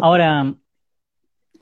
Ahora,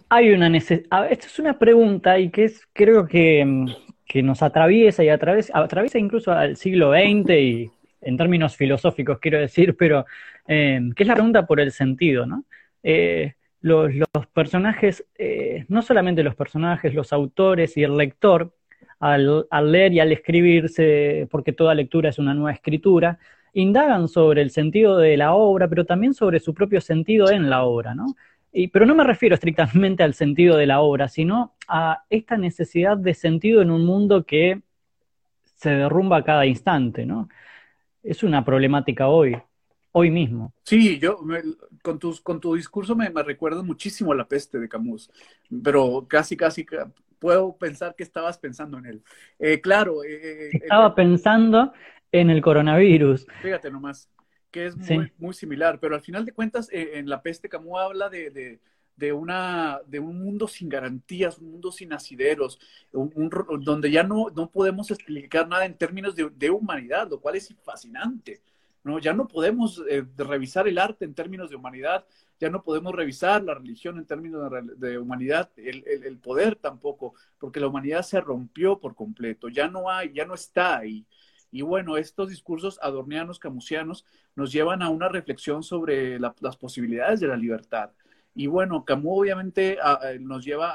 hay una necesidad, esta es una pregunta y que es, creo que, que nos atraviesa y atraviesa, atraviesa incluso al siglo XX y en términos filosóficos quiero decir, pero eh, que es la pregunta por el sentido, ¿no? Eh, los, personajes, eh, no solamente los personajes, los autores y el lector, al, leer y al escribirse, porque toda lectura es una nueva escritura, indagan sobre el sentido de la obra, pero también sobre su propio sentido en la obra, ¿no? Y, pero no me refiero estrictamente al sentido de la obra, sino a esta necesidad de sentido en un mundo que se derrumba a cada instante, ¿no? Es una problemática hoy hoy mismo. Sí, yo con, tus, con tu discurso me, me recuerda muchísimo a la peste de Camus, pero casi, casi puedo pensar que estabas pensando en él. Eh, claro. Eh, eh, Estaba pensando en el coronavirus. Fíjate nomás, que es muy, muy similar, pero al final de cuentas, en la peste Camus habla de, de, una, de un mundo sin garantías, un mundo sin asideros, donde ya no, no podemos explicar nada en términos de, de humanidad, lo cual es fascinante. ¿no? Ya no podemos eh, revisar el arte en términos de humanidad, ya no podemos revisar la religión en términos de, humanidad, el, poder tampoco, porque la humanidad se rompió por completo, ya no hay, ya no está ahí. Y bueno, estos discursos adornianos, camusianos, nos llevan a una reflexión sobre las posibilidades de la libertad. Y bueno, Camus obviamente nos lleva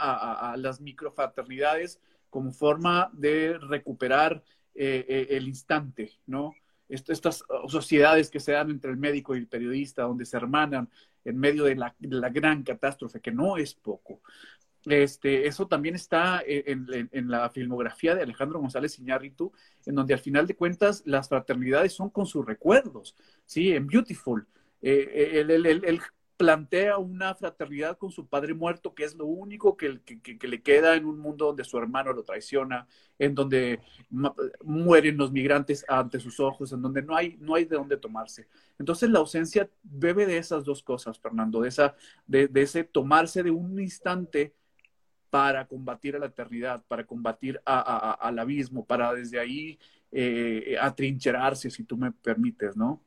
a, las microfraternidades como forma de recuperar eh, eh, el instante, ¿no? estas sociedades que se dan entre el médico y el periodista, donde se hermanan en medio de la, gran catástrofe, que no es poco. Este, eso también está en, la filmografía de Alejandro González Iñárritu, en donde al final de cuentas las fraternidades son con sus recuerdos, ¿sí? En Beautiful. Eh, el, plantea una fraternidad con su padre muerto, que es lo único que, le queda en un mundo donde su hermano lo traiciona, en donde mueren los migrantes ante sus ojos, en donde no hay, no hay de dónde tomarse. Entonces la ausencia bebe de esas dos cosas, Fernando, de, esa, de, ese tomarse de un instante para combatir a la eternidad, para combatir al abismo, para desde ahí eh, atrincherarse, si tú me permites, ¿no?